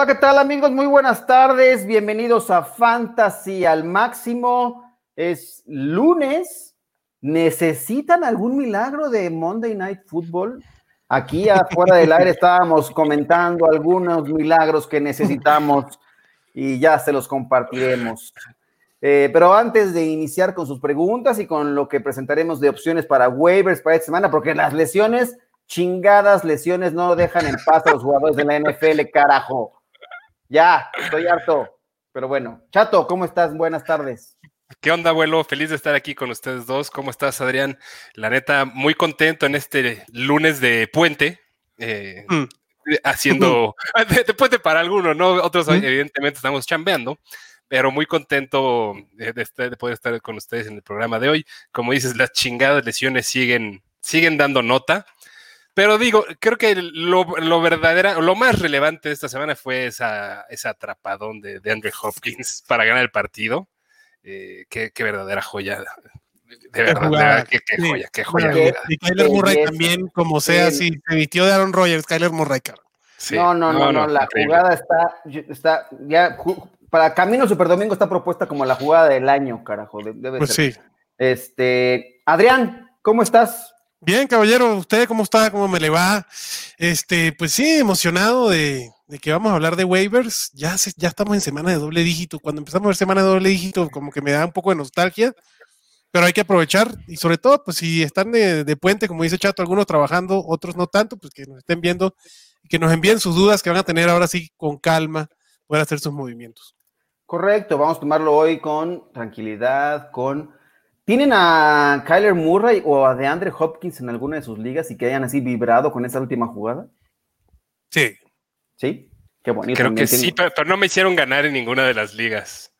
Hola, ¿qué tal amigos? Muy buenas tardes. Bienvenidos a Fantasy al máximo. Es lunes. ¿Necesitan algún milagro de Monday Night Football? Aquí afuera del aire estábamos comentando algunos milagros que necesitamos y ya se los compartiremos. Eh, pero antes de iniciar con sus preguntas y con lo que presentaremos de opciones para waivers para esta semana, porque las lesiones, chingadas lesiones, no dejan en paz a los jugadores de la NFL, carajo. Ya, estoy harto. Pero bueno, Chato, ¿cómo estás? Buenas tardes. ¿Qué onda, abuelo? Feliz de estar aquí con ustedes dos. ¿Cómo estás, Adrián? La neta, muy contento en este lunes de puente. Eh, mm. Haciendo de, puente para algunos, ¿no? Otros, mm. evidentemente, estamos chambeando pero muy contento de, de, poder estar con ustedes en el programa de hoy. Como dices, las chingadas lesiones siguen, siguen dando nota. Pero digo, creo que lo, lo verdadera, lo más relevante de esta semana fue esa, esa atrapadón de, de Andrew Hopkins para ganar el partido. Eh, qué, qué, verdadera joya. De verdad, qué, qué, joya, qué joya. y Kyler Murray también, como sea, si se vistió de Aaron Rodgers, Kyler Murray, no, no, no, no, la jugada está, está ya para Camino Super Domingo está propuesta como la jugada del año, carajo. Debe pues sí. Este, Adrián, ¿cómo estás? Bien, caballero, ¿usted cómo está? ¿Cómo me le va? Este, pues sí, emocionado de, que vamos a hablar de waivers. Ya, ya estamos en semana de doble dígito. Cuando empezamos a ver semana de doble dígito, como que me da un poco de nostalgia, pero hay que aprovechar y sobre todo, pues si están de, de puente, como dice Chato, algunos trabajando, otros no tanto, pues que nos estén viendo que nos envíen sus dudas que van a tener ahora sí con calma, poder hacer sus movimientos. Correcto, vamos a tomarlo hoy con tranquilidad, con... ¿Tienen a Kyler Murray o a DeAndre Hopkins en alguna de sus ligas y que hayan así vibrado con esa última jugada? Sí. ¿Sí? Qué bonito. Creo que sí, pero, no me hicieron ganar en ninguna de las ligas.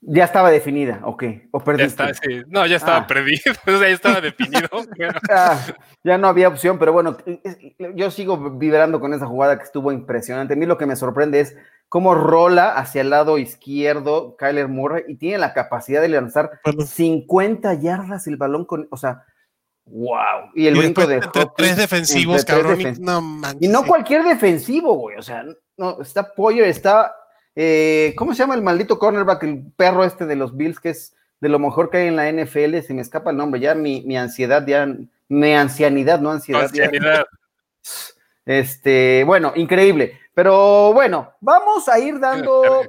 Ya estaba definida, ok. ¿O perdiste? Ya está, sí. No, ya estaba ah. perdido, ya estaba definido. ya, no había opción, pero bueno, yo sigo vibrando con esa jugada que estuvo impresionante. A mí lo que me sorprende es cómo rola hacia el lado izquierdo Kyler Murray y tiene la capacidad de lanzar 50 yardas el balón con, o sea, wow. Y el brinco de tres defensivos, cabrón. y no cualquier defensivo, güey, o sea, no, está Poyer, está, eh, ¿cómo se llama el maldito cornerback, el perro este de los Bills, que es de lo mejor que hay en la NFL, se me escapa el nombre, ya mi, mi ansiedad, ya, mi ancianidad, no ansiedad. Ancianidad. Este, bueno, increíble. Pero bueno, vamos a ir dando.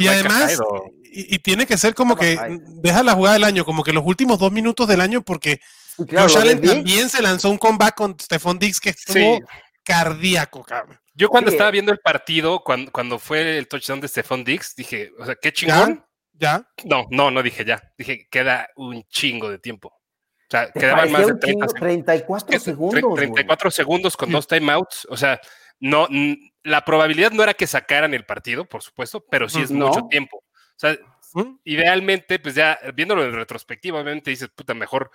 Y además, y, tiene que ser como que deja la jugada del año, como que los últimos dos minutos del año, porque Josh Allen también se lanzó un comeback con Stephon Diggs que estuvo cardíaco, cabrón. Yo cuando estaba viendo el partido, cuando, cuando fue el touchdown de Stephon Diggs, dije, o sea, qué chingón. ¿Ya? No, no, no dije ya. Dije, queda un chingo de tiempo. O sea, quedaban más de 30, 34 segundos. 34 segundos con dos timeouts. O sea, no, la probabilidad no era que sacaran el partido, por supuesto, pero sí es mucho tiempo. O sea, idealmente, pues ya viéndolo en retrospectiva, obviamente dices, puta, mejor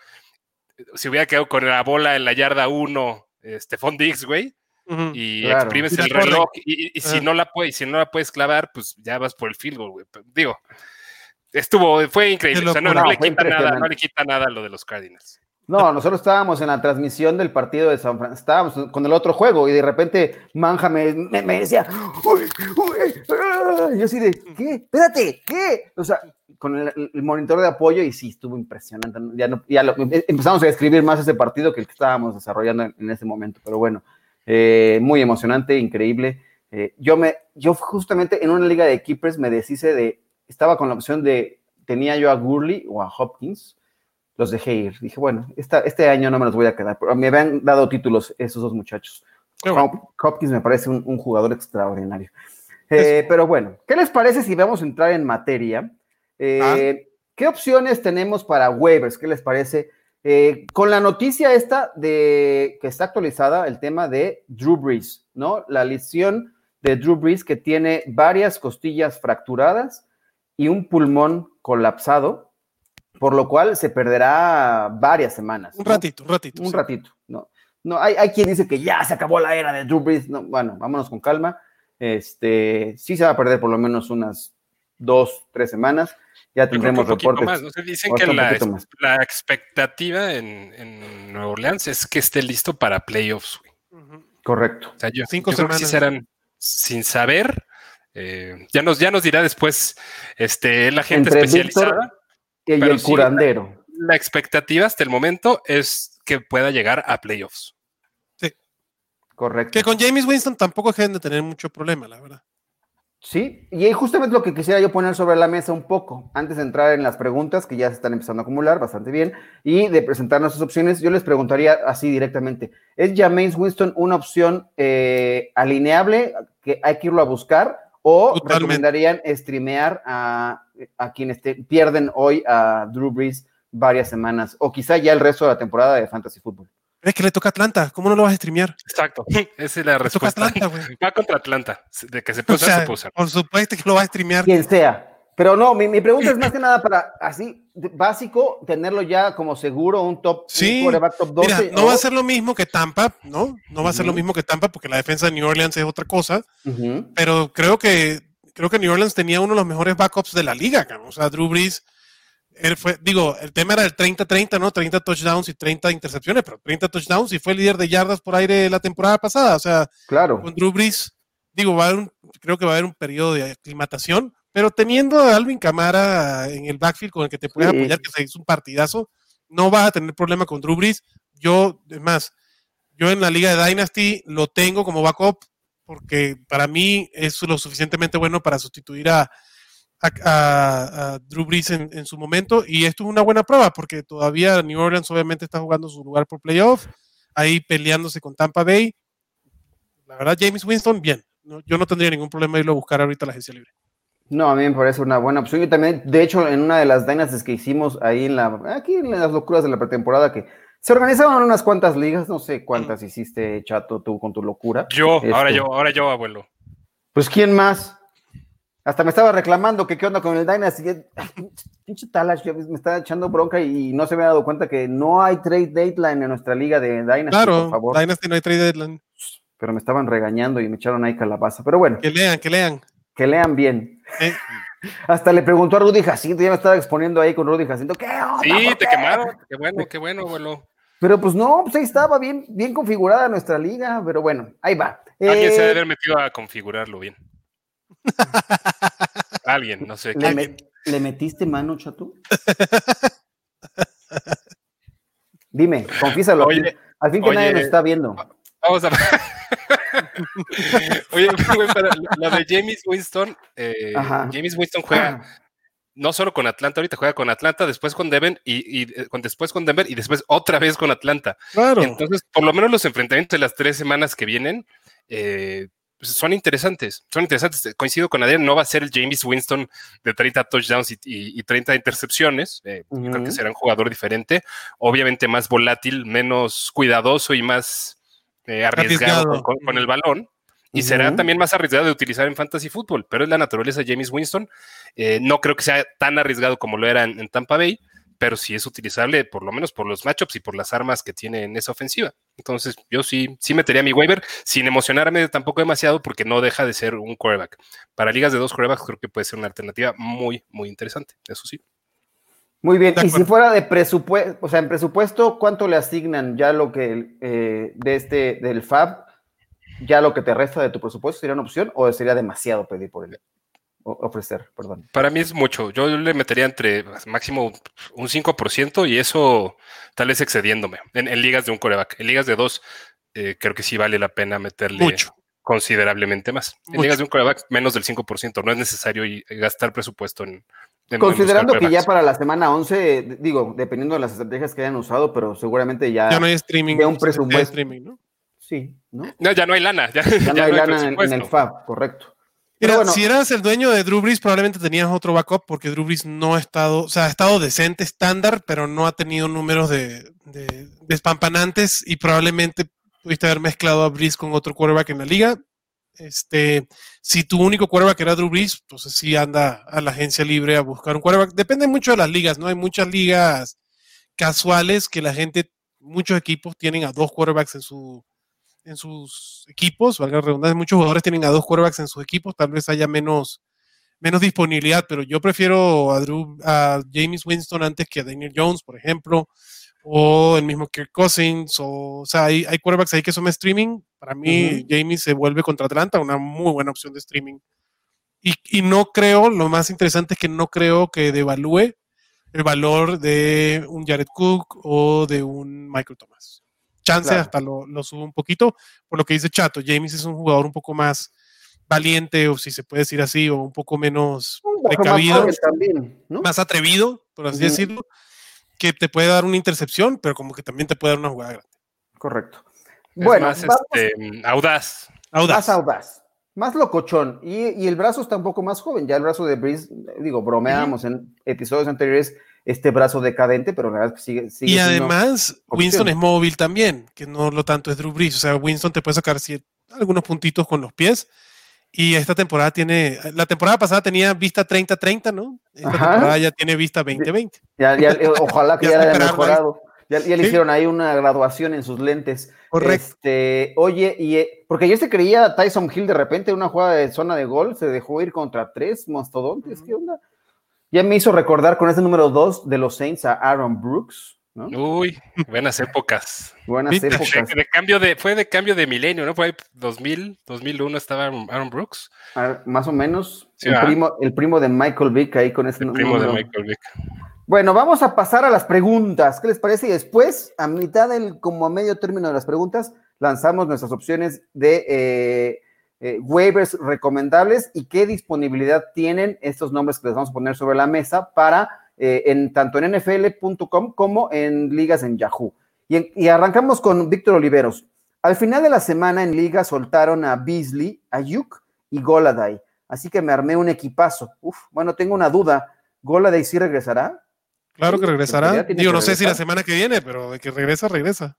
si hubiera quedado con la bola en la yarda 1, Stephon Diggs, güey, y exprimes el reloj, y, si, no la puedes, si no la puedes clavar, pues ya vas por el field goal, güey. Digo, estuvo, fue increíble. O sea, no, le quita nada, no le quita nada lo de los Cardinals. No, nosotros estábamos en la transmisión del partido de San Francisco, estábamos con el otro juego y de repente Manja me, decía, uy, uy, yo así de, ¿qué? Espérate, ¿qué? O sea, con el, monitor de apoyo y sí, estuvo impresionante. Ya, ya empezamos a escribir más ese partido que el que estábamos desarrollando en, ese momento, pero bueno, eh, muy emocionante, increíble. Eh, yo, me, yo justamente en una liga de keepers me deshice de, estaba con la opción de, tenía yo a Gurley o a Hopkins, los dejé ir. Dije, bueno, este año no me los voy a quedar. Pero me habían dado títulos esos dos muchachos. Hopkins me parece un, jugador extraordinario. Eh, pero bueno, ¿qué les parece si vamos a entrar en materia? Eh, ah. ¿Qué opciones tenemos para waivers? ¿Qué les parece? Eh, con la noticia esta de que está actualizada el tema de Drew Brees, ¿no? La lesión de Drew Brees que tiene varias costillas fracturadas y un pulmón colapsado por lo cual se perderá varias semanas. Un ratito, un ratito. Un ratito, ¿no? No, hay, hay, quien dice que ya se acabó la era de Drew Brees. No, bueno, vámonos con calma. Este, sí se va a perder por lo menos unas dos, tres semanas. Ya tendremos reportes. Más, ¿no? Se dicen que la, la, expectativa en, en, Nueva Orleans es que esté listo para playoffs. Correcto. O sea, yo, Cinco semanas. serán sin saber. Eh, ya, nos, ya nos dirá después este, la gente especializada. Y el curandero. La, expectativa hasta el momento es que pueda llegar a playoffs. Sí. Correcto. Que con James Winston tampoco deben de tener mucho problema, la verdad. Sí, y justamente lo que quisiera yo poner sobre la mesa un poco, antes de entrar en las preguntas que ya se están empezando a acumular bastante bien, y de presentar nuestras opciones, yo les preguntaría así directamente, ¿es James Winston una opción eh, alineable que hay que irlo a buscar o recomendarían streamear a, a quienes pierden hoy a Drew Brees varias semanas o quizá ya el resto de la temporada de Fantasy Football? Es que le toca Atlanta, ¿cómo no lo vas a streamear? Exacto, esa es la respuesta. Atlanta, Va contra Atlanta, de que se puede usar, se puede usar. Por supuesto que lo va a streamear. Quien sea. Pero no, mi, pregunta es más que nada para así, básico, tenerlo ya como seguro, un top, sí. top 12. Mira, no va a ser lo mismo que Tampa, ¿no? No va a ser lo mismo que Tampa porque la defensa de New Orleans es otra cosa. Pero creo que creo que New Orleans tenía uno de los mejores backups de la liga, o sea, Drew Brees fue, digo, el tema era el 30-30, ¿no? 30 touchdowns y 30 intercepciones, pero 30 touchdowns y fue líder de yardas por aire la temporada pasada. O sea, claro. con Drew Brees, digo, va a haber creo que va a haber un periodo de aclimatación, pero teniendo a Alvin Camara en el backfield con el que te puedes apoyar, que se hizo un partidazo, no vas a tener problema con Drew Brees. Yo, es más, yo en la liga de Dynasty lo tengo como backup porque para mí es lo suficientemente bueno para sustituir a, a, Drew Brees en, su momento y esto es una buena prueba porque todavía New Orleans obviamente está jugando su lugar por playoff, ahí peleándose con Tampa Bay. La verdad, James Winston, bien. yo no tendría ningún problema irlo a buscar ahorita a la agencia libre. No, a mí me parece una buena opción. Yo también, de hecho, en una de las dynasties que hicimos ahí en la, aquí en las locuras de la pretemporada, que se organizaban unas cuantas ligas, no sé cuántas hiciste, Chato, tú con tu locura. Yo, ahora este, yo, ahora yo, abuelo. Pues, ¿quién más? Hasta me estaba reclamando que qué onda con el Dynasty. Pinche Talash me está echando bronca y no se me ha dado cuenta que no hay trade deadline en nuestra liga de Dynasty, claro, por favor. Dynasty no hay trade deadline. Pero me estaban regañando y me echaron ahí calabaza. Pero bueno. Que lean, que lean. Que lean bien. Hasta le preguntó a Rudy Jacinto, ya me estaba exponiendo ahí con Rudy Jacinto. ¿Qué onda, Sí, te quemaron. Qué bueno, qué bueno, abuelo. Pero pues no, pues ahí estaba bien, bien configurada nuestra liga, pero bueno, ahí va. Alguien se debe eh, haber metido a configurarlo bien. Alguien, no sé. ¿Le, metiste mano, chato? Dime, confiésalo. al fin que nadie nos está viendo. Vamos a. Oye, la de James Winston, eh, James Winston juega no solo con Atlanta, ahorita juega con Atlanta, después con Denver y, eh, con, después con Denver y después otra vez con Atlanta. Claro. Entonces, por lo menos los enfrentamientos de las tres semanas que vienen, eh, pues, son interesantes, son interesantes. Coincido con Adrián, no va a ser el James Winston de 30 touchdowns y, 30 intercepciones. Eh, creo que será un jugador diferente, obviamente más volátil, menos cuidadoso y más eh, arriesgado, Con, el balón. Y será también más arriesgado de utilizar en fantasy fútbol, pero es la naturaleza de James Winston. Eh, no creo que sea tan arriesgado como lo era en Tampa Bay, pero sí es utilizable por lo menos por los matchups y por las armas que tiene en esa ofensiva. Entonces, yo sí, sí metería mi waiver sin emocionarme tampoco demasiado porque no deja de ser un quarterback. Para ligas de dos quarterbacks creo que puede ser una alternativa muy, muy interesante, eso sí. Muy bien, y si fuera de presupuesto, o sea, en presupuesto, ¿cuánto le asignan ya lo que eh, de este, del FAB, ya lo que te resta de tu presupuesto sería una opción o sería demasiado pedir por él? ofrecer, perdón. Para mí es mucho. Yo le metería entre máximo un 5% y eso tal vez excediéndome en, ligas de un coreback. En ligas de dos, eh, creo que sí vale la pena meterle mucho. considerablemente más. En ligas de un coreback, menos del 5%. No es necesario gastar presupuesto en. Considerando que ya para la semana 11, digo, dependiendo de las estrategias que hayan usado, pero seguramente ya. Ya no hay streaming. De un presupuesto. Streaming, ¿no? Sí, ¿no? ya no hay lana. Ya, no hay, lana en el FAB, correcto. Si eras el dueño de Drew Brees, probablemente tenías otro backup porque Drew Brees no ha estado, o sea, ha estado decente, estándar, pero no ha tenido números de, de, despampanantes y probablemente pudiste haber mezclado a Brees con otro quarterback en la liga. Este, si tu único quarterback era Drew Brees, pues sí anda a la agencia libre a buscar un quarterback. Depende mucho de las ligas, ¿no? Hay muchas ligas casuales que la gente, muchos equipos tienen a dos quarterbacks en su, en sus equipos, valga la redundancia, muchos jugadores tienen a dos quarterbacks en sus equipos, tal vez haya menos, menos disponibilidad, pero yo prefiero a, Drew, a James Winston antes que a Daniel Jones, por ejemplo, o el mismo Kirk Cousins, o, o sea, hay, hay quarterbacks ahí que son streaming. Para mí, James se vuelve contra Atlanta una muy buena opción de streaming Y, no creo, lo más interesante es que no creo que devalúe el valor de un Jared Cook o de un Michael Thomas. Chance hasta lo, lo subo un poquito, por lo que dice Chato. James es un jugador un poco más valiente, o si se puede decir así, o un poco menos precavido, más, atrevido, por así decirlo, que te puede dar una intercepción, pero como que también te puede dar una jugada grande. Correcto. bueno, más este, audaz. audaz. Más audaz. Más locochón. Y, el brazo está un poco más joven. Ya el brazo de Breeze, digo, bromeamos en episodios anteriores este brazo decadente, pero la verdad es que sigue. y además, Winston es móvil también, que no lo tanto es Drew Brees. O sea, Winston te puede sacar algunos puntitos con los pies y esta temporada tiene, la temporada pasada tenía vista 30-30, ¿no? Esta temporada ya tiene vista 20-20. Ya, eh, ojalá que ya, haya mejorado. Ya, le hicieron ahí una graduación en sus lentes. Correcto. Este, oye, y eh, porque yo se creía Tyson Hill de repente una jugada de zona de gol, se dejó ir contra tres mastodontes. ¿Qué onda? Ya me hizo recordar con ese número dos de los Saints a Aaron Brooks. Uy, buenas épocas. Buenas épocas. De, cambio de, fue de cambio de milenio, ¿no? Fue 2000, 2001 estaba Aaron Brooks. Ah, más o menos. el, primo, el primo de Michael Vick ahí con ese el primo de Michael Vick. Bueno, vamos a pasar a las preguntas. ¿Qué les parece? Y después, a mitad del, como a medio término de las preguntas, lanzamos nuestras opciones de eh, eh, waivers recomendables y qué disponibilidad tienen estos nombres que les vamos a poner sobre la mesa para eh, en, tanto en nfl.com como en ligas en Yahoo. Y, arrancamos con Víctor Oliveros. Al final de la semana en liga soltaron a Beasley, a Yuk y Goladay. Así que me armé un equipazo. Uf, bueno, tengo una duda. ¿Goladay sí regresará? Claro que regresará. Digo, no sé si la semana que viene, pero de que regresa, regresa.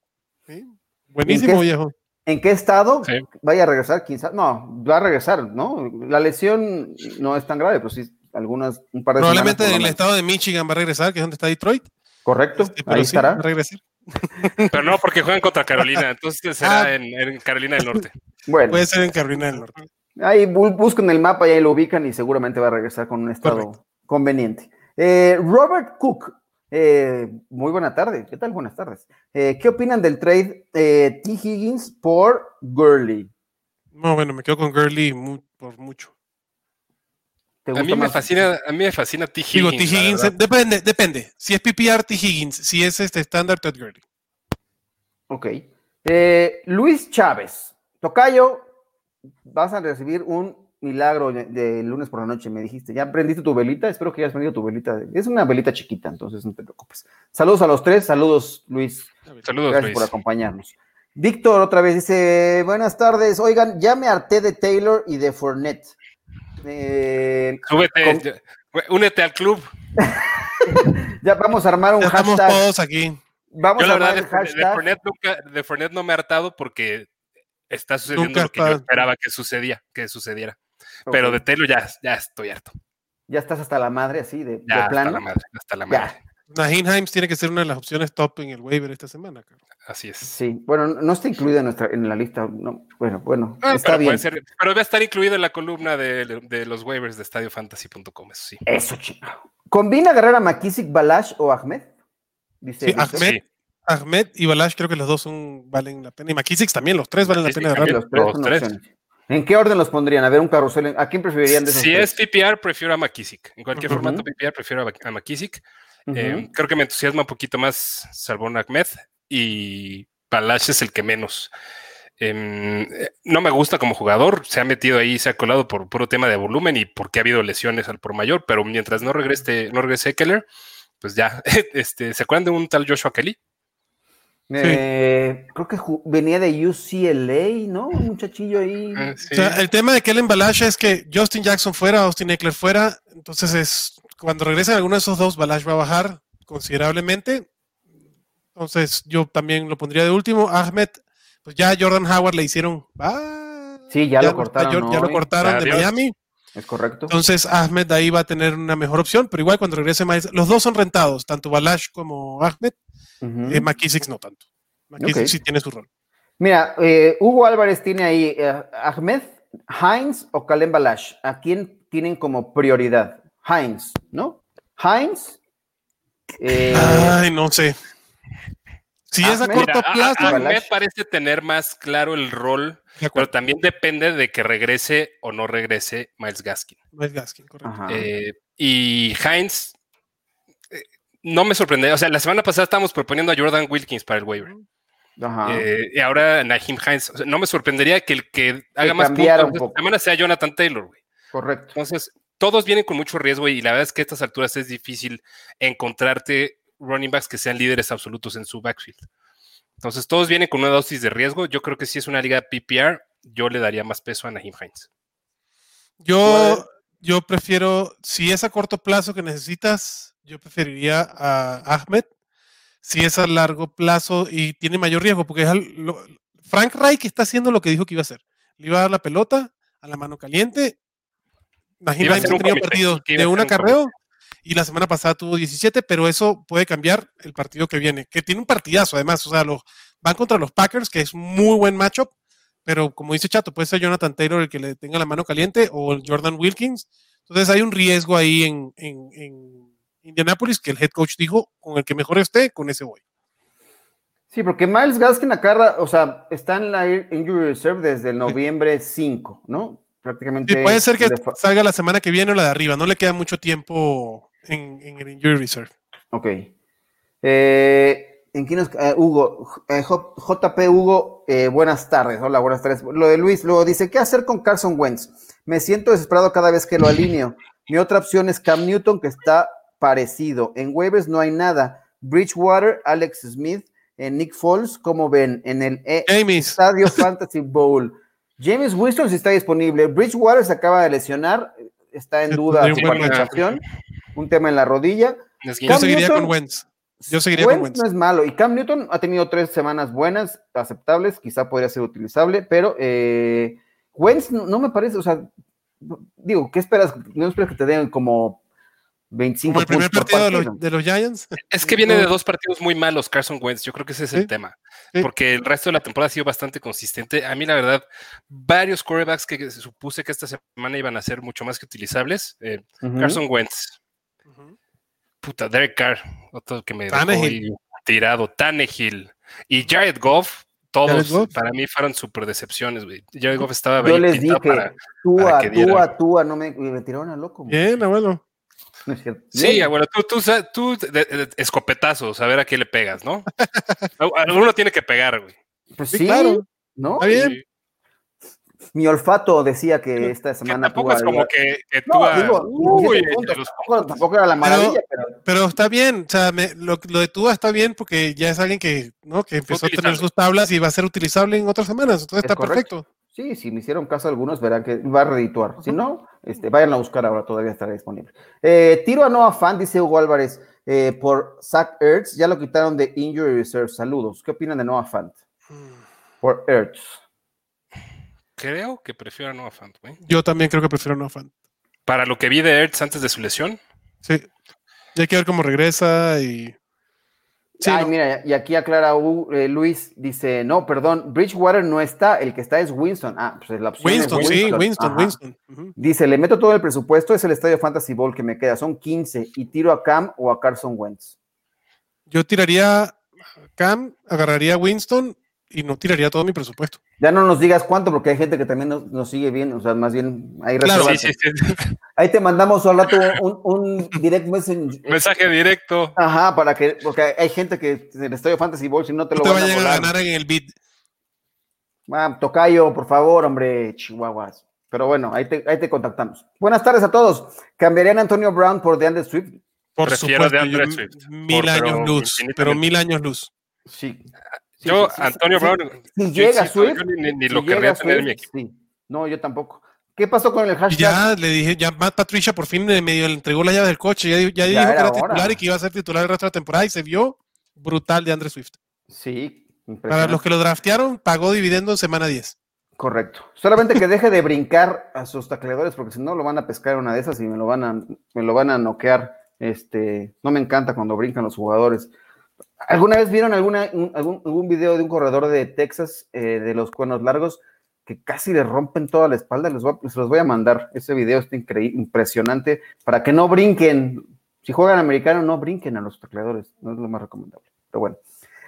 Buenísimo, viejo. ¿En qué estado vaya a regresar? No, va a regresar, ¿no? La lesión no es tan grave, pero sí algunas, un par de Probablemente en el estado de Michigan va a regresar, que es donde está Detroit. Correcto, este, ahí estará. Pero no, porque juegan contra Carolina, entonces será ah. en, Carolina del Norte. Bueno. Puede ser en Carolina del Norte. Ahí buscan el mapa y ahí lo ubican y seguramente va a regresar con un estado conveniente. Eh, Robert Cook, eh, muy buena tarde. ¿Qué tal? Buenas tardes. Eh, ¿Qué opinan del trade T. Higgins por Gurley? No, bueno, me quedo con Gurley por mucho a mí me fascina, a mí me fascina T. Higgins. Digo, T. Higgins, depende, depende. Si es PPR, T. Higgins. Si es este estándar, Ted Gurley. Ok. Eh, Luis Chávez, Tocayo, vas a recibir un milagro de, lunes por la noche, me dijiste. ¿Ya prendiste tu velita? Espero que hayas prendido tu velita. Es una velita chiquita, entonces no te preocupes. Saludos a los tres, saludos Luis. Saludos, Gracias por acompañarnos. Víctor otra vez dice, buenas tardes, oigan, ya me harté de Taylor y de Fournette. Eh, Súbete, únete al club. ya vamos a armar un hashtag. Estamos todos aquí. Vamos a armar de, hashtag. De Fornet, no me ha hartado porque está sucediendo lo que yo esperaba que sucediera, que sucediera. Pero de Telo ya, ya estoy harto. Ya estás hasta la madre, así, de, ya, plano. Hasta la madre, hasta la madre. Nahim tiene que ser una de las opciones top en el waiver esta semana. Así es. Sí, bueno, no está incluida en, nuestra, en la lista. No, bueno, bueno, ah, está bien. pero va a estar incluido en la columna de, los waivers de estadiofantasy.com, eso sí. Eso, chico. ¿Combina agarrar a McKissick, Balash o Ahmed? Dice sí, Ahmed, Ahmed y Balash creo que los dos son, valen la pena. Y McKissick también, los tres valen la pena agarrar. Los tres. ¿En qué orden los pondrían? A ver, un carrusel. ¿A quién preferirían de esos Si es PPR, prefiero a McKissick. En cualquier formato PPR, prefiero a McKissick. Em, creo que me entusiasma un poquito más Salvón Ahmed y Palash es el que menos. Em, no me gusta como jugador, se ha metido ahí, se ha colado por puro tema de volumen y porque ha habido lesiones al por mayor, pero mientras no regrese, no regrese Keller, pues ya, este, ¿se acuerdan de un tal Joshua Kelly? Eh, creo que venía de UCLA, ¿no? Un muchachillo ahí. Ah, o sea, el tema de Kellen Balash es que Justin Jackson fuera, Austin Eckler fuera, entonces es cuando regresen alguno de esos dos, Balash va a bajar considerablemente. Entonces, yo también lo pondría de último. Ahmed, pues ya Jordan Howard le hicieron. Ah, sí, ya, lo cortaron. Ya, lo cortaron de Miami. Es correcto. Entonces, Ahmed ahí va a tener una mejor opción, pero igual cuando regrese más. Los dos son rentados, tanto Balash como Ahmed. Uh McKissick no tanto. McKissick sí tiene su rol. Mira, eh, Hugo Álvarez tiene ahí eh, Ahmed, Heinz o Kalem Balash. ¿A quién tienen como prioridad? Heinz, ¿no? Heinz. Eh, Ay, no sé. Si es a corto plazo. me parece tener más claro el rol, pero también depende de que regrese o no regrese Miles Gaskin. Miles Gaskin, correcto. Eh, y Heinz, eh, no me sorprende. O sea, la semana pasada estábamos proponiendo a Jordan Wilkins para el waiver. Eh, y ahora Naheem Hines. no me sorprendería que el que haga más puntos esta semana sea Jonathan Taylor, güey. Correcto. Entonces, todos vienen con mucho riesgo y la verdad es que a estas alturas es difícil encontrarte running backs que sean líderes absolutos en su backfield. Entonces, todos vienen con una dosis de riesgo. Yo creo que si es una liga PPR, yo le daría más peso a Naheem Hines. Yo, yo prefiero, si es a corto plazo que necesitas, yo preferiría a Ahmed si es a largo plazo y tiene mayor riesgo, porque Frank Reich está haciendo lo que dijo que iba a hacer. Le iba a dar la pelota a la mano caliente. Imagínate, ha tenido partidos de un acarreo y la semana pasada tuvo 17, pero eso puede cambiar el partido que viene, que tiene un partidazo además, o sea, los, van contra los Packers, que es muy buen matchup, pero como dice Chato, puede ser Jonathan Taylor el que le tenga la mano caliente o Jordan Wilkins. Entonces hay un riesgo ahí en Indianapolis que el head coach dijo, con el que mejor esté, con ese voy. Sí, porque Miles Gaskin acá, o sea, está en la injury reserve desde el noviembre 5, ¿no? Prácticamente. puede ser que salga la semana que viene o la de arriba, no le queda mucho tiempo en, el injury reserve. Ok. Eh, ¿En quién es? Eh, Hugo, eh, JP Hugo, buenas tardes. Hola, buenas tardes. Lo de Luis, luego dice, ¿qué hacer con Carson Wentz? Me siento desesperado cada vez que lo alineo. Mi otra opción es Cam Newton, que está parecido. En waivers no hay nada. Bridgewater, Alex Smith, en Nick Foles, como ven, en el Estadio Fantasy Bowl. James Winston sí está disponible. Bridgewater se acaba de lesionar, está en duda su un tema en la rodilla. Yo seguiría con Wentz. Yo seguiría con Wentz. No es malo. Y Cam Newton ha tenido tres semanas buenas, aceptables, quizá podría ser utilizable, pero eh, Wentz no, me parece, o sea, digo, ¿qué esperas? No esperas que te den como 25 el primer partido, de, los, Giants. Es que viene de dos partidos muy malos Carson Wentz, yo creo que ese es el tema, porque el resto de la temporada ha sido bastante consistente. A mí la verdad, varios quarterbacks que supuse que esta semana iban a ser mucho más que utilizables. Eh, Carson Wentz, puta, Derek Carr, otro que me dejó tirado, Tannehill y Jared Goff. Todos para mí fueron súper decepciones, Jared Goff estaba Yo les dije, Tua, Tua, Tua, no me, me tiraron a loco. Bien, abuelo. Sí, bueno, tú, tú, tú escopetazos, a ver a qué le pegas, ¿no? Uno tiene que pegar, güey. Pues sí, claro. ¿no? Está bien. Mi olfato decía que esta semana. tampoco es como que, que tú. uy, tampoco, era la maravilla, pero, pero, está bien. O sea, lo, de Tua está bien porque ya es alguien que, ¿no? que empezó a tener sus tablas y va a ser utilizable en otras semanas. Entonces está perfecto. Sí, si me hicieron caso algunos, verán que va a redituar. Si no, este, vayan a buscar ahora, todavía estará disponible. Eh, tiro a Noah Fan, dice Hugo Álvarez, eh, por Zach Ertz, ya lo quitaron de Injury Reserve. Saludos. ¿Qué opinan de Noah Fant? Por Ertz. Creo que prefiero a Noah Fant, Yo también creo que prefiero a Noah Fant. Para lo que vi de Ertz antes de su lesión. Sí. Ya hay que ver cómo regresa y Ay, mira, y aquí aclara eh, Luis, dice, no, perdón, Bridgewater no está, el que está es Winston. Ah, pues la opción Winston, es Winston. sí, Winston, Winston. Dice, le meto todo el presupuesto, es el estadio Fantasy Bowl que me queda, son 15, y tiro a Cam o a Carson Wentz. Yo tiraría a Cam, agarraría a Winston y no tiraría todo mi presupuesto. Ya no nos digas cuánto, porque hay gente que también nos, sigue bien, o sea, más bien hay claro, sí, sí, Ahí te mandamos al rato un, un direct message. Mensaje directo. Ajá, para que, porque hay gente que en el Estadio Fantasy Ball, si no te lo te van a, ganar en el beat. Ah, tocayo, por favor, hombre, chihuahuas. Pero bueno, ahí te, ahí te contactamos. Buenas tardes a todos. ¿Cambiarían a Antonio Brown por DeAndre Swift? Por supuesto, de Swift. Mil años luz, pero mil años luz. Sí yo, Antonio Brown. Si llega Swift. ni, lo querría tener en mi equipo. No, yo tampoco. ¿Qué pasó con el hashtag? Ya le dije, ya Matt Patricia por fin medio le entregó la llave del coche. Ya, ya, dijo que era titular y que iba a ser titular el resto de la temporada y se vio brutal de Andre Swift. Sí, Para los que lo draftearon, pagó dividendo en semana 10. Correcto. Solamente que deje de brincar a sus tacleadores porque si no lo van a pescar una de esas y me lo van a, me lo van a noquear. Este, no me encanta cuando brincan los jugadores. ¿Alguna vez vieron alguna, algún, video de un corredor de Texas eh, de los cuernos largos que casi le rompen toda la espalda? Les, los voy a mandar. Ese video está increíble, impresionante para que no brinquen. Si juegan americano, no brinquen a los tacleadores. No es lo más recomendable. Pero bueno.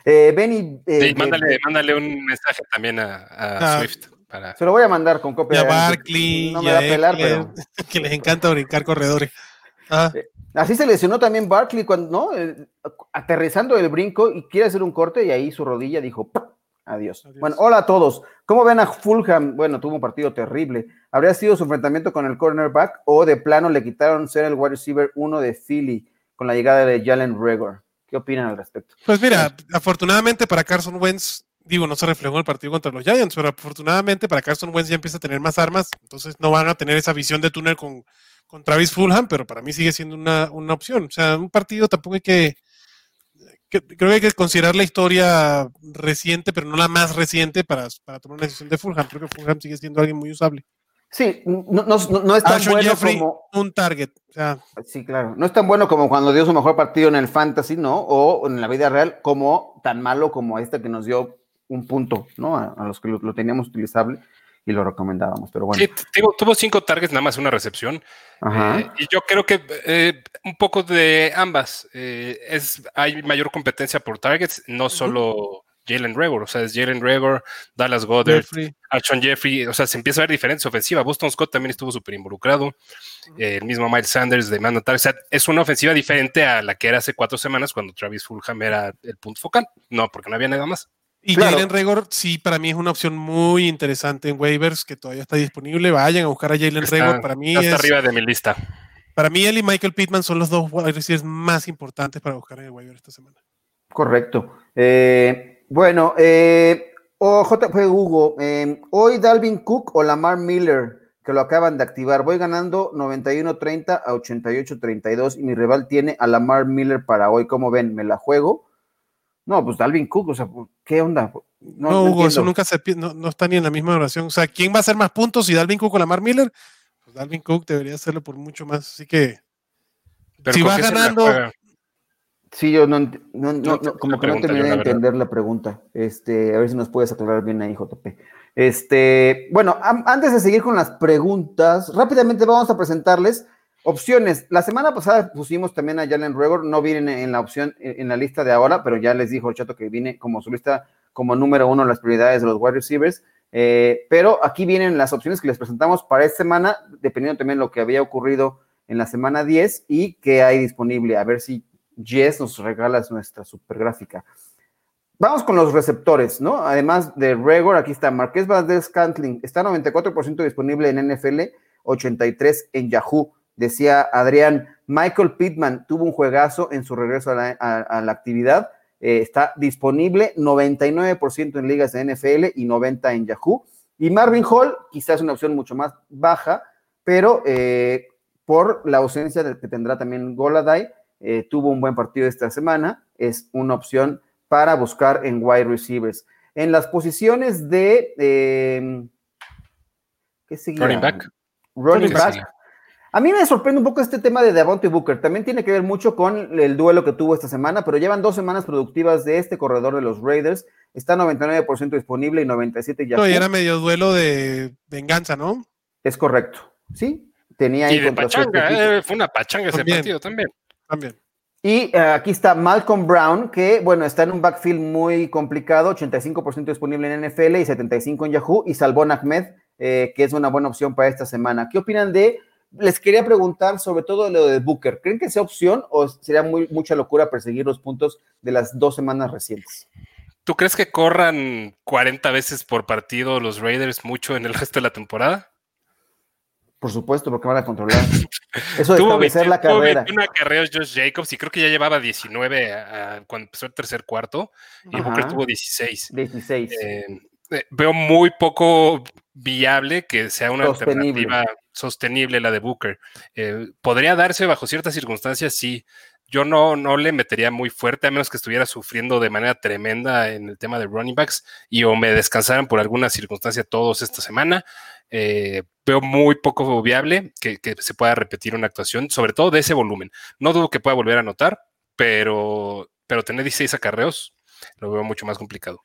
Eh, Benny. sí, mándale, un mensaje también a, ah. Swift. Se lo voy a mandar con copia. de Barkley, no me va a pelar, pero. Que les encanta brincar corredores. Ah. Así se lesionó también Barkley cuando, ¿no? aterrizando el brinco y quiere hacer un corte y ahí su rodilla dijo, Adiós. Bueno, hola a todos. ¿Cómo ven a Fulham? Bueno, tuvo un partido terrible. ¿Habría sido su enfrentamiento con el cornerback o de plano le quitaron ser el wide receiver uno de Philly con la llegada de Jalen Regor? ¿Qué opinan al respecto? Pues mira, afortunadamente para Carson Wentz, digo, no se reflejó en el partido contra los Giants, pero afortunadamente para Carson Wentz ya empieza a tener más armas, entonces no van a tener esa visión de túnel con, con Travis Fulham, pero para mí sigue siendo una, una opción. O sea, un partido tampoco hay que creo que hay que considerar la historia reciente, pero no la más reciente para, para tomar una decisión de Fulham. Creo que Fulham sigue siendo alguien muy usable. Sí, no, no, es tan bueno como. Un target. Sí, claro. No es tan bueno como cuando dio su mejor partido en el Fantasy, ¿no? O en la vida real, como tan malo como este que nos dio un punto, ¿no? A, los que lo, teníamos utilizable y lo recomendábamos. Pero bueno. Sí, tuvo cinco targets, nada más una recepción. Eh, y yo creo que eh, un poco de ambas. Eh, es, hay mayor competencia por targets, no solo Jalen Regor, o sea, es Jalen Regor, Dallas Goddard, Alshon Jeffrey, o sea, se empieza a ver diferencia ofensiva. Boston Scott también estuvo súper involucrado, el mismo Miles Sanders de Manda o sea, es una ofensiva diferente a la que era hace cuatro semanas cuando Travis Fulham era el punto focal. No, porque no había nada más. Y Jalen Regor, sí, para mí es una opción muy interesante en waivers que todavía está disponible. Vayan a buscar a Jalen Regor. Para mí está arriba de mi lista. Para mí, él y Michael Pittman son los dos receivers más importantes para buscar en el waiver esta semana. Correcto. Eh, bueno, eh, JP Hugo, eh, hoy Dalvin Cook o Lamar Miller, que lo acaban de activar. Voy ganando 91-30 a 88-32 y mi rival tiene a Lamar Miller para hoy. ¿Cómo ven? ¿Me la juego? No, pues Dalvin Cook, o sea, ¿qué onda? No, Hugo, eso nunca se no, no, está ni en la misma oración. O sea, ¿quién va a hacer más puntos si Dalvin Cook o Lamar Miller? Pues Dalvin Cook debería hacerlo por mucho más. Así que si va ganando. Sí, yo no, no, no, como que no terminé de entender la pregunta. Este, a ver si nos puedes aclarar bien ahí, JP. Este, bueno, antes de seguir con las preguntas, rápidamente vamos a presentarles Opciones. La semana pasada pusimos también a Jalen Ruegor, no viene en la opción, en la lista de ahora, pero ya les dijo el chato que viene como su lista como número uno en las prioridades de los wide receivers. Eh, pero aquí vienen las opciones que les presentamos para esta semana, dependiendo también de lo que había ocurrido en la semana 10 y que hay disponible. A ver si Jess nos regala nuestra super gráfica. Vamos con los receptores, ¿no? Además de Regor, aquí está Marqués Valdez Cantling, está 94% disponible en NFL, 83% en Yahoo. Decía Adrián, Michael Pittman tuvo un juegazo en su regreso a la, actividad. Eh, está disponible 99% en ligas de NFL y 90% en Yahoo. Y Marvin Hall, quizás una opción mucho más baja, pero eh, por la ausencia que tendrá también Goladay, eh, tuvo un buen partido esta semana. Es una opción para buscar en wide receivers. En las posiciones de. ¿Qué seguía? Running back. Running back. A mí me sorprende un poco este tema de Devontae Booker. También tiene que ver mucho con el duelo que tuvo esta semana, pero llevan dos semanas productivas de este corredor de los Raiders. Está 99% disponible y 97% ya. No, y era medio duelo de venganza, ¿no? Es correcto. Sí, tenía ahí. Y de pachanga, eh, fue una pachanga ese partido también. También. Y eh, aquí está Malcolm Brown, que bueno, está en un backfield muy complicado, 85% disponible en NFL y 75% en Yahoo, y Salvón Ahmed, eh, que es una buena opción para esta semana. ¿Qué opinan de les quería preguntar sobre todo lo de Booker. ¿Creen que sea opción o sería muy, mucha locura perseguir los puntos de las dos semanas recientes? ¿Tú crees que corran 40 veces por partido los Raiders mucho en el resto de la temporada? Por supuesto, porque van a controlar. Eso de establecer la carrera. Tuvo una carrera Josh Jacobs y creo que ya llevaba 19 cuando empezó el tercer cuarto y Booker tuvo 16. 16. Eh, eh, veo muy poco viable que sea una alternativa sostenible la de Booker. Eh, ¿Podría darse bajo ciertas circunstancias? Sí. Yo no, no le metería muy fuerte, a menos que estuviera sufriendo de manera tremenda en el tema de running backs y o me descansaran por alguna circunstancia todos esta semana. Eh, veo muy poco viable que, se pueda repetir una actuación, sobre todo de ese volumen. No dudo que pueda volver a anotar, pero, pero tener 16 acarreos lo veo mucho más complicado.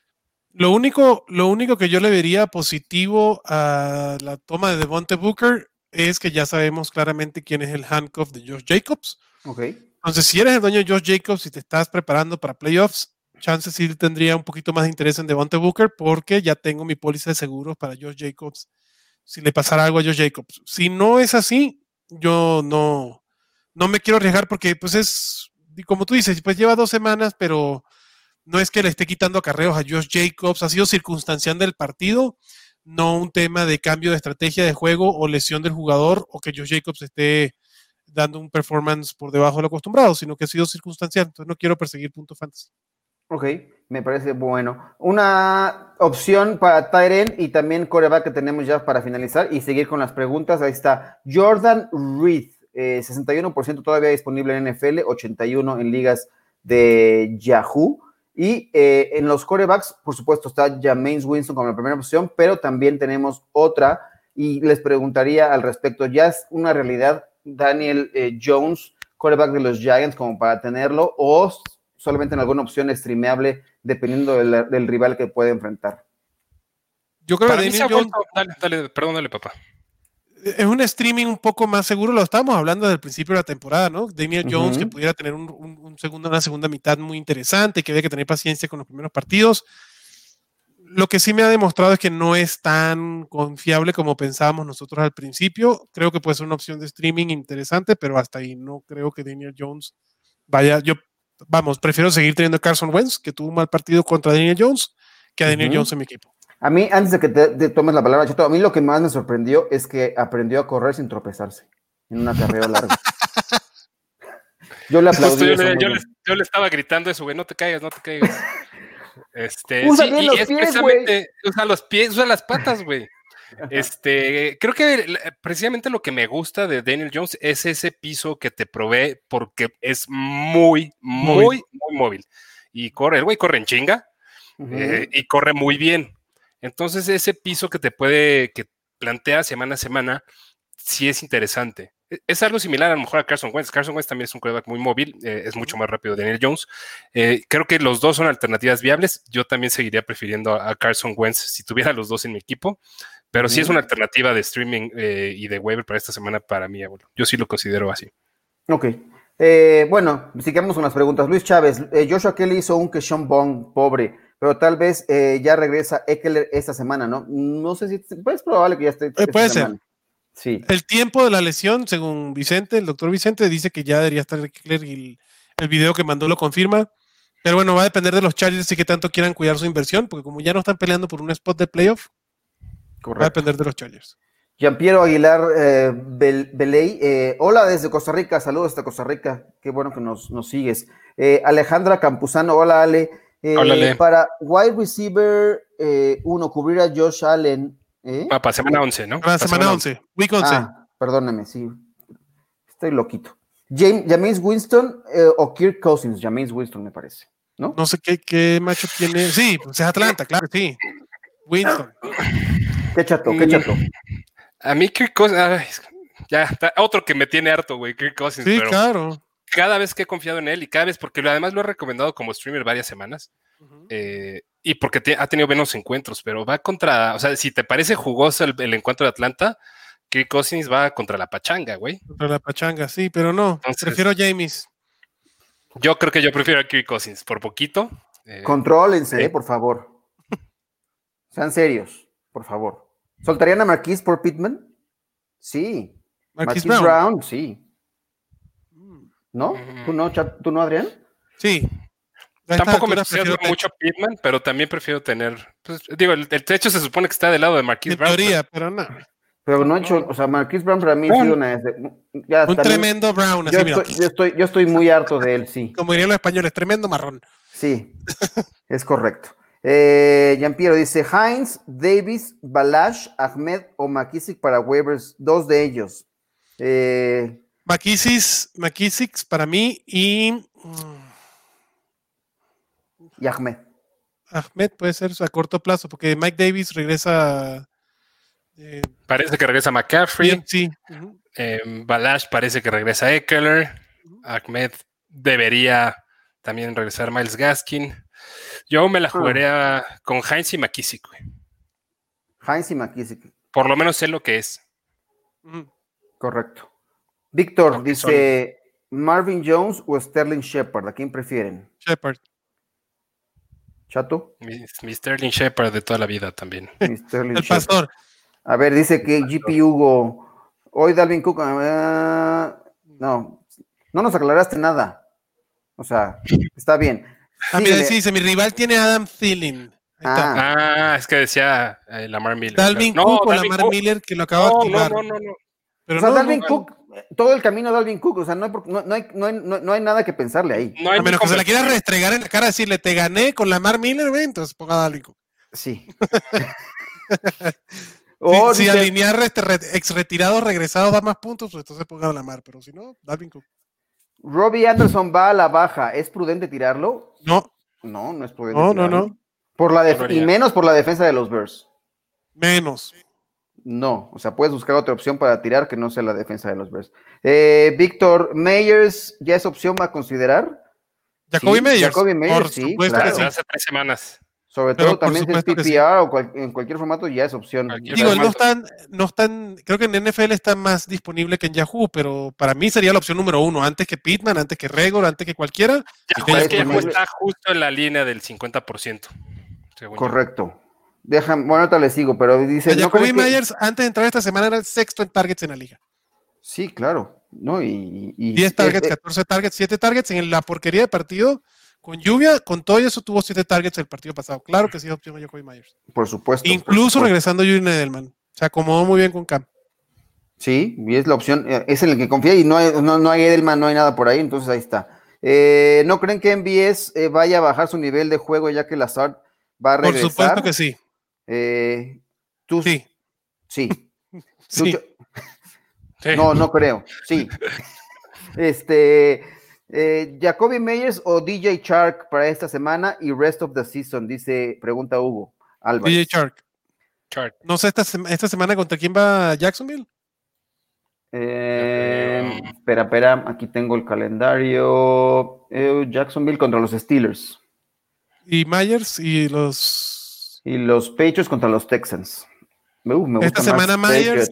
Lo único, lo único que yo le vería positivo a la toma de Devonte Booker es que ya sabemos claramente quién es el handcuff de Josh Jacobs. Ok. Entonces, si eres el dueño de Josh Jacobs y te estás preparando para playoffs, chance sí tendría un poquito más de interés en Devonte Booker porque ya tengo mi póliza de seguros para Josh Jacobs. Si le pasara algo a Josh Jacobs. Si no es así, yo no, no me quiero arriesgar porque pues es, como tú dices, pues lleva dos semanas, pero no es que le esté quitando acarreos a Josh Jacobs, ha sido circunstancial del partido, no un tema de cambio de estrategia de juego o lesión del jugador o que Josh Jacobs esté dando un performance por debajo de lo acostumbrado, sino que ha sido circunstancial, entonces no quiero perseguir puntos fantasy. Ok, me parece bueno. Una opción para Tyren y también coreback que tenemos ya para finalizar y seguir con las preguntas. Ahí está Jordan Reed, 61% eh, todavía disponible en NFL, 81% en ligas de Yahoo. Y eh, en los corebacks, por supuesto, está James Winston como la primera opción, pero también tenemos otra y les preguntaría al respecto, ¿ya es una realidad Daniel eh, Jones, coreback de los Giants, como para tenerlo o solamente en alguna opción streameable dependiendo del, rival que puede enfrentar? Yo creo que Daniel Jones... Dale, dale, perdónale, papá es un streaming un poco más seguro. Lo estábamos hablando desde el principio de la temporada, ¿no? Daniel Jones, que pudiera tener un, segundo, una segunda mitad muy interesante, que había que tener paciencia con los primeros partidos. Lo que sí me ha demostrado es que no es tan confiable como pensábamos nosotros al principio. Creo que puede ser una opción de streaming interesante, pero hasta ahí no creo que Daniel Jones vaya. Yo, vamos, prefiero seguir teniendo a Carson Wentz, que tuvo un mal partido contra Daniel Jones, que a Daniel Jones en mi equipo. A mí, antes de que te, tomes la palabra, Chato, a mí lo que más me sorprendió es que aprendió a correr sin tropezarse en una carrera larga. yo le aplaudí. Yo, le, estaba gritando eso, güey, no te caigas, no te caigas. Este, usa bien los pies, Usa los pies, usa las patas, güey. Este, creo que precisamente lo que me gusta de Daniel Jones es ese piso que te provee porque es muy, muy, muy, móvil. Y corre, el güey corre en chinga eh, y corre muy bien. Entonces, ese piso que te puede, que plantea semana a semana, sí es interesante. E, es algo similar a lo mejor a Carson Wentz. Carson Wentz también es un quarterback muy móvil, eh, es mucho más rápido que Daniel Jones. Eh, creo que los dos son alternativas viables. Yo también seguiría prefiriendo a, Carson Wentz si tuviera los dos en mi equipo, pero sí es una alternativa de streaming eh, y de waiver para esta semana para mí, Yo sí lo considero así. Ok. bueno, sigamos con las preguntas. Luis Chávez, Joshua Kelly hizo un que Sean Bong pobre pero tal vez eh, ya regresa Eckler esta semana, ¿no? No sé si pues, es probable que ya esté. Eh, puede ser. Sí. El tiempo de la lesión, según Vicente, el doctor Vicente, dice que ya debería estar Eckler y el, video que mandó lo confirma. Pero bueno, va a depender de los Chargers y que tanto quieran cuidar su inversión, porque como ya no están peleando por un spot de playoff, va a depender de los Chargers. Jean-Pierre Aguilar eh, Beley, eh, hola desde Costa Rica, saludos desde Costa Rica, qué bueno que nos, nos sigues. Alejandra Campuzano, hola Ale. Eh, para wide receiver 1, eh, cubrir a Josh Allen. ¿eh? Ah, para semana 11, ¿no? Para semana 11, week 11. Ah, perdóname, sí. Estoy loquito. James, Winston o Kirk Cousins, James Winston me parece, ¿no? No sé qué, qué macho tiene. Sí, pues es Atlanta, claro, sí. Winston. Qué chato, qué chato. A mí Kirk Cousins, ya, otro que me tiene harto, güey, Kirk Cousins. Sí, claro cada vez que he confiado en él y cada vez, porque además lo he recomendado como streamer varias semanas, eh, y porque ha tenido buenos encuentros, pero va contra, o sea, si te parece jugoso el, encuentro de Atlanta, Kirk Cousins va contra la pachanga, güey. Contra la pachanga, sí, pero no, prefiero a James. Yo creo que yo prefiero a Kirk Cousins, por poquito. Eh, Contrólense, por favor. Sean serios, por favor. ¿Soltarían a Marquis por Pittman? Sí. Marquis, Brown, sí. ¿No? ¿Tú no, ¿Tú no Adrián? Sí. Tampoco me prefiero mucho Pitman, pero también prefiero tener. Pues, digo, el, techo se supone que está del lado de Marquis Brown. teoría, pero, no. Pero no he hecho, o sea, Marquis Brown para mí ha sido una. un tremendo Brown. Así, yo, estoy, yo, estoy, yo, estoy, muy harto de él, sí. Como dirían los españoles, tremendo marrón. Sí, es correcto. Eh, Jean-Pierre dice: Heinz, Davis, Balash, Ahmed o McKissick para waivers, dos de ellos. Eh, McKissick, para mí y. Y Ahmed. Ahmed puede ser a corto plazo, porque Mike Davis regresa. Eh, parece que regresa McCaffrey. sí. Em, Balash parece que regresa Eckler. Ahmed debería también regresar Miles Gaskin. Yo me la ah. jugaría con Heinz y McKissick. Heinz y McKissick. Por lo menos sé lo que es. Correcto. Víctor dice Marvin Jones o Sterling Shepard, ¿a quién prefieren? Shepard. Chato. Mi, Sterling Shepard de toda la vida también. el pastor. A ver, dice que GP Hugo. Hoy Dalvin Cook. Uh, no, no nos aclaraste nada. O sea, está bien. Ah, mira, sí, dice, mi rival tiene Adam Thielen. Ah. ah. es que decía eh, Lamar Miller. Dalvin Cook o Lamar Miller que lo acaba de activar. No, no, no, no. Pero o sea, Dalvin Cook, todo el camino a Dalvin Cook, o sea, no hay, no, hay, no, hay, no hay, nada que pensarle ahí. No hay a menos que se la quiera restregar en la cara, decirle, te gané con Lamar Miller, ¿ve? entonces ponga a Dalvin Cook. Sí. si, alinear este, ex retirados regresados da más puntos, pues entonces ponga a Lamar, pero si no, Dalvin Cook. Robbie Anderson va a la baja, ¿es prudente tirarlo? No. No, no es prudente. No, no, no. Por la y menos por la defensa de los Bears. Menos. No, o sea, puedes buscar otra opción para tirar que no sea la defensa de los Bears. Eh, Víctor Meyers, ¿ya es opción a considerar? Jacoby Meyers. Jacoby Meyers, sí, claro. hace tres semanas. Sobre todo también en PPR o en cualquier formato ya es opción. Digo, no están, no están, creo que en NFL está más disponible que en Yahoo, pero para mí sería la opción número uno, antes que Pitman, antes que Regor, antes que cualquiera. es que Yahoo está justo en la línea del 50%. Correcto. Dejan, bueno, ahorita le sigo, pero dice. Jacoby Myers, antes de entrar esta semana, era el sexto en targets en la liga. Sí, claro. ¿no? Y, 10 targets, 14 targets, 7 targets en la porquería de partido con lluvia, con todo eso tuvo siete targets el partido pasado. Claro que sí es opción a Jacoby Myers. Por supuesto. Incluso regresando Julian Edelman. Se acomodó muy bien con Cam. Sí, y es la opción, eh, es en el que confía y no hay, no, hay Edelman, no hay nada por ahí, entonces ahí está. Eh, ¿No creen que MBS eh, vaya a bajar su nivel de juego ya que la SART va a regresar? Por supuesto que sí. ¿Tú, sí. Sí. sí. No, no creo. Sí. Este, eh, Jacoby Meyers o DJ Shark para esta semana y rest of the season, dice, pregunta Hugo. DJ Shark. No sé, esta, esta, semana contra quién va Jacksonville. Eh, espera, espera, aquí tengo el calendario. Eh, Jacksonville contra los Steelers. Y Myers y los. Y los Patriots contra los Texans. esta semana Myers.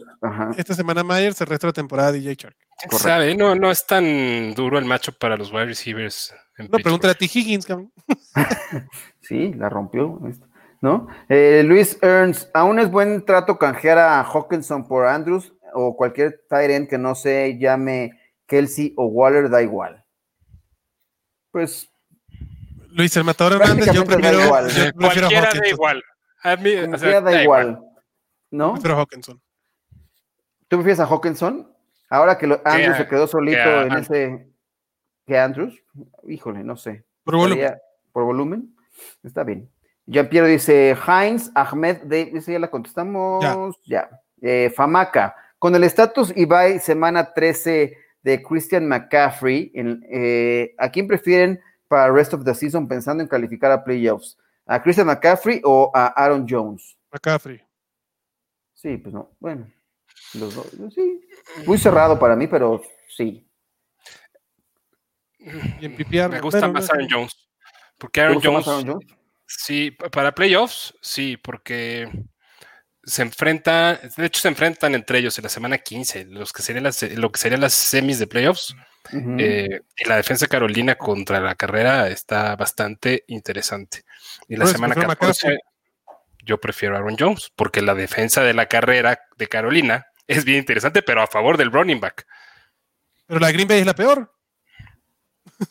Esta semana Myers, el resto de la temporada DJ Shark. Sabe, no, no es tan duro el macho para los wide receivers. no, pregúntale a ti Higgins, cabrón. sí, la rompió. ¿No? Eh, Luis Ernst, ¿aún es buen trato canjear a Hawkinson por Andrews o cualquier Tyrant que no se llame Kelsey o Waller? Da igual. Pues. Luis, el matador Hernández, yo prefiero. igual. Yo prefiero Cualquiera da igual. A mí, o sea, da, igual. ¿No? Prefiero Hawkinson. ¿Tú prefieres a Hawkinson? Ahora que Andrews se quedó solito en ese. ¿Qué Andrews? Híjole, no sé. Por volumen. Por volumen. Está bien. Jean Piero dice: Heinz, Ahmed, dice ya la contestamos. Ya. Eh, Famaca. Con el estatus Ibai, semana 13 de Christian McCaffrey, eh, ¿a quién prefieren para rest of the season pensando en calificar a playoffs? ¿A Christian McCaffrey o a Aaron Jones? McCaffrey. Sí, pues no. Bueno, los dos, sí. Muy cerrado para mí, pero sí. Me gusta más Aaron Jones. Porque Aaron Jones, Sí, para playoffs, sí, porque se enfrentan, de hecho se enfrentan entre ellos en la semana 15, los que serían las, lo que serían las semis de playoffs. Eh, y la defensa de Carolina contra la carrera está bastante interesante. Y la pues, semana 14, yo prefiero a Aaron Jones, porque la defensa de la carrera de Carolina es bien interesante, pero a favor del running back. Pero la Green Bay es la peor.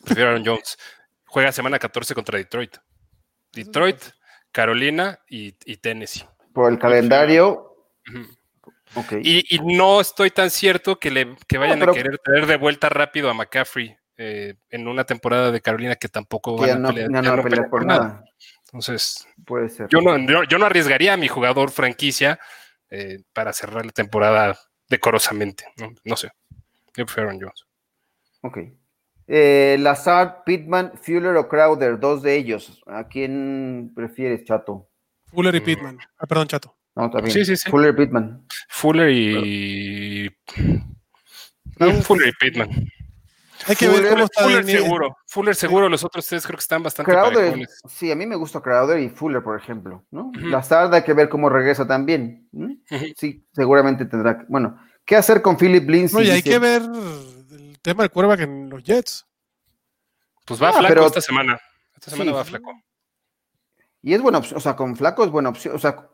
Prefiero Aaron Jones. Juega semana 14 contra Detroit. Detroit, Carolina y, Tennessee. Por el calendario. Y, no estoy tan cierto que, le, vayan a querer traer de vuelta rápido a McCaffrey eh, en una temporada de Carolina que tampoco van a pelear, por nada. Entonces, Puede ser. Yo, no, yo no arriesgaría a mi jugador franquicia eh, para cerrar la temporada decorosamente. No, sé. Yo prefiero Aaron Jones. Ok. Eh, Lazard, Pittman, Fuller o Crowder, dos de ellos. ¿A quién prefieres, Chato? Fuller y Pittman. Ah, perdón, Chato. No, bien. Sí, sí, sí. Fuller y Pittman. Fuller y. Fuller y Pittman. Hay que ver cómo está Fuller seguro. Fuller seguro, los otros tres creo que están bastante Crowder, Sí, a mí me gusta Crowder y Fuller, por ejemplo, ¿no? La hay que ver cómo regresa también. Sí, seguramente tendrá. Bueno, ¿qué hacer con Philip Lindsay? Oye, hay que ver el tema del que en los Jets. Pues va ah, flaco esta semana. Esta semana va flaco. Y es buena opción, o sea, con Flaco es buena opción. O sea,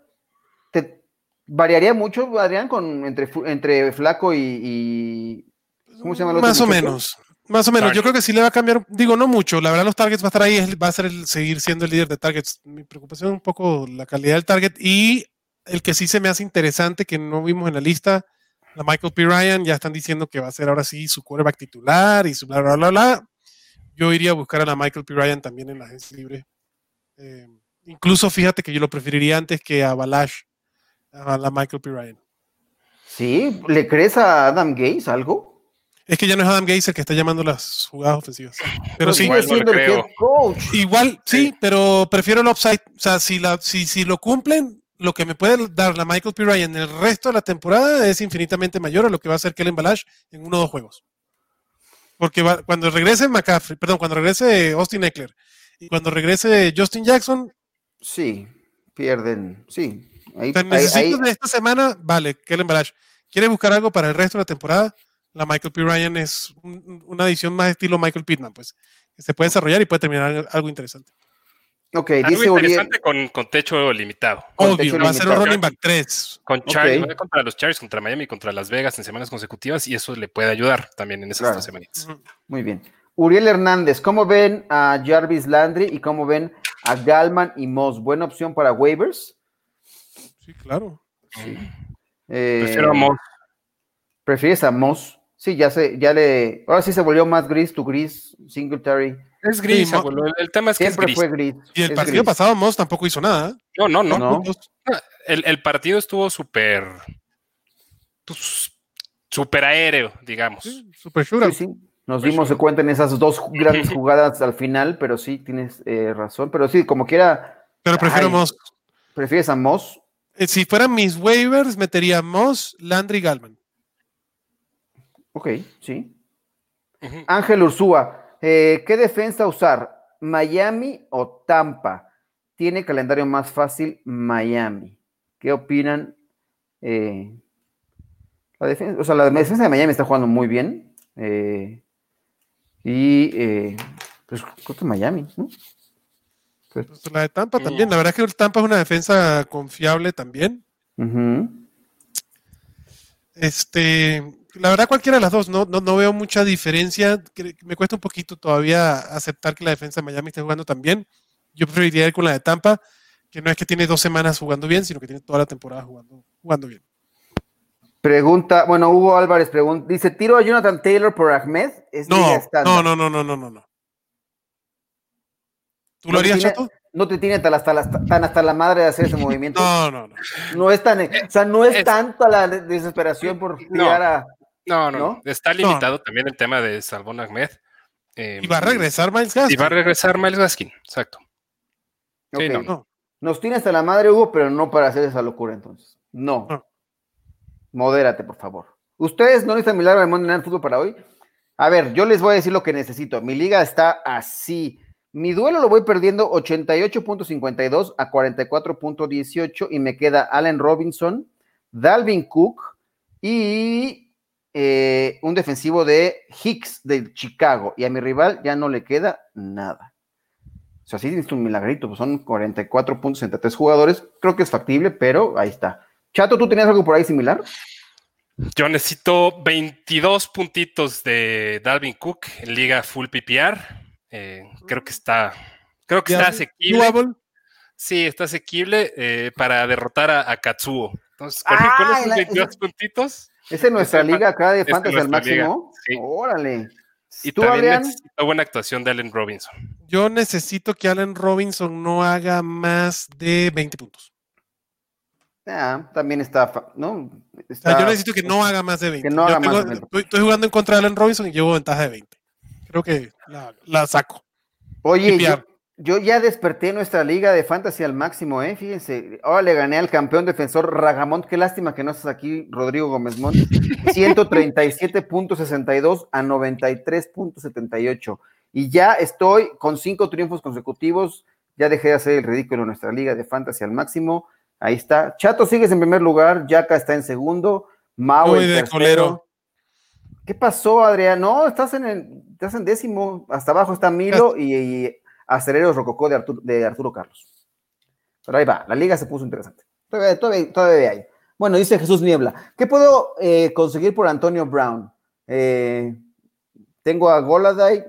te variaría mucho, Adrián, con entre, entre Flaco y, ¿Cómo se llama el otro Más o menos. Más o menos, yo creo que sí le va a cambiar, digo, no mucho, la verdad los targets va a estar ahí, va a ser el, seguir siendo el líder de targets. Mi preocupación es un poco la calidad del target y el que sí se me hace interesante, que no vimos en la lista, la Michael P. Ryan, ya están diciendo que va a ser ahora sí su quarterback titular y su bla, bla, bla, bla. Yo iría a buscar a la Michael P. Ryan también en la agencia libre. Eh, incluso fíjate que yo lo preferiría antes que a Balash, a la Michael P. Ryan. Sí, ¿le crees a Adam Gaze algo? Es que ya no es Adam Gaze el que está llamando las jugadas ofensivas. Pero sí. Igual, sí, pero prefiero el upside. O sea, si, la, si, si lo cumplen, lo que me puede dar la Michael P. Ryan el resto de la temporada es infinitamente mayor a lo que va a hacer Kellen Balash en uno o dos juegos. Porque cuando regrese McCaffrey, perdón, cuando regrese Austin Eckler y cuando regrese Justin Jackson. Sí, pierden, sí. Ahí, necesito de esta semana, vale, Kellen Balash. ¿Quiere buscar algo para el resto de la temporada? la Michael P. Ryan es una edición más estilo Michael Pittman, pues, que se puede desarrollar y puede terminar algo interesante. Ok, dice interesante con, con, techo limitado. Obvio, va a ser un running back 3. Con Chargers, contra los Chargers, contra Miami, contra Las Vegas en semanas consecutivas y eso le puede ayudar también en esas dos semanas. Muy bien. Uriel Hernández, ¿cómo ven a Jarvis Landry y cómo ven a Galman y Moss? ¿Buena opción para waivers? Sí, claro. Sí. Eh, Prefiero a Moss. ¿Prefieres a Moss? Sí, ya se, ya le. Ahora sí se volvió más gris, tu gris, Singletary. Es gris, El tema es que Siempre fue gris. Y el partido pasado Moss tampoco hizo nada. ¿eh? No, no, no. El, partido estuvo súper. Pues, súper aéreo, digamos. súper sure. Sí, Nos dimos cuenta en esas dos grandes jugadas al final, pero sí, tienes eh, razón. Pero sí, como quiera. Pero prefiero Moss. ¿Prefieres a Moss? Eh, si fueran mis waivers, metería Moss, Landry Galman. Ok, sí. Ángel Ursúa, eh, ¿qué defensa usar? ¿Miami o Tampa? Tiene calendario más fácil Miami. ¿Qué opinan? Eh, la defensa, o sea, la defensa de Miami está jugando muy bien. Eh, y pues Miami, ¿no? Pues, la de Tampa también. La verdad es que Tampa es una defensa confiable también. Este, la verdad cualquiera de las dos, no, no, veo mucha diferencia. Me cuesta un poquito todavía aceptar que la defensa de Miami esté jugando tan bien. Yo preferiría ir con la de Tampa, que no es que tiene dos semanas jugando bien, sino que tiene toda la temporada jugando, jugando bien. Pregunta, bueno, Hugo Álvarez pregunta, dice, ¿tiro a Jonathan Taylor por Ahmed? no, no, no, no, no, no, no, ¿Tú lo harías, Chato? no te tiene tan hasta, la, tan hasta la madre de hacer ese movimiento. No, no, no. No es tan, o sea, no es, tanto la desesperación por tirar a. No, no, Está limitado también el tema de Salvón Ahmed. y va a regresar Miles Gaskin. Y va a regresar Miles Gaskin, exacto. no. Nos tiene hasta la madre, Hugo, pero no para hacer esa locura entonces. No. Modérate, por favor. ¿Ustedes no necesitan milagro de Monday Night Fútbol para hoy? A ver, yo les voy a decir lo que necesito. Mi liga está así. Mi duelo lo voy perdiendo 88.52 a 44.18 y me queda Allen Robinson, Dalvin Cook y eh, un defensivo de Hicks de Chicago. Y a mi rival ya no le queda nada. O sea, sí es un milagrito, pues son 44.63 jugadores. Creo que es factible, pero ahí está. Chato, ¿tú tenías algo por ahí similar? Yo necesito 22 puntitos de Dalvin Cook en liga full PPR eh, creo que está, creo que está asequible. Sí, está asequible eh, para derrotar a, Katsuo. Entonces, con, ah, esos 22 puntitos. ¿Es en nuestra liga acá de Fantasy al máximo? Órale. Y ¿Tú, también necesito buena actuación de Allen Robinson. Yo necesito que Allen Robinson no haga más de 20 puntos. Ah, también está, ¿no? yo necesito que no haga más de 20. Estoy, jugando en contra de Allen Robinson y llevo ventaja de 20 creo que la, saco. Oye, yo, ya desperté nuestra liga de fantasy al máximo, ¿eh? Fíjense, ahora le gané al campeón defensor Ragamont, qué lástima que no estás aquí, Rodrigo Gómez Mont, 137.62 a 93.78. Y ya estoy con cinco triunfos consecutivos, ya dejé de hacer el ridículo en nuestra liga de fantasy al máximo. Ahí está. Chato sigues en primer lugar, Yaka está en segundo, Mau en tercero. ¿Qué pasó, Adrián? No, estás en, el, estás en décimo. Hasta abajo está Milo y, y Rococó de Arturo, de Arturo Carlos. Pero ahí va, la liga se puso interesante. Todavía, todavía, todavía hay. Bueno, dice Jesús Niebla. ¿Qué puedo eh, conseguir por Antonio Brown? Eh, tengo a Goladay,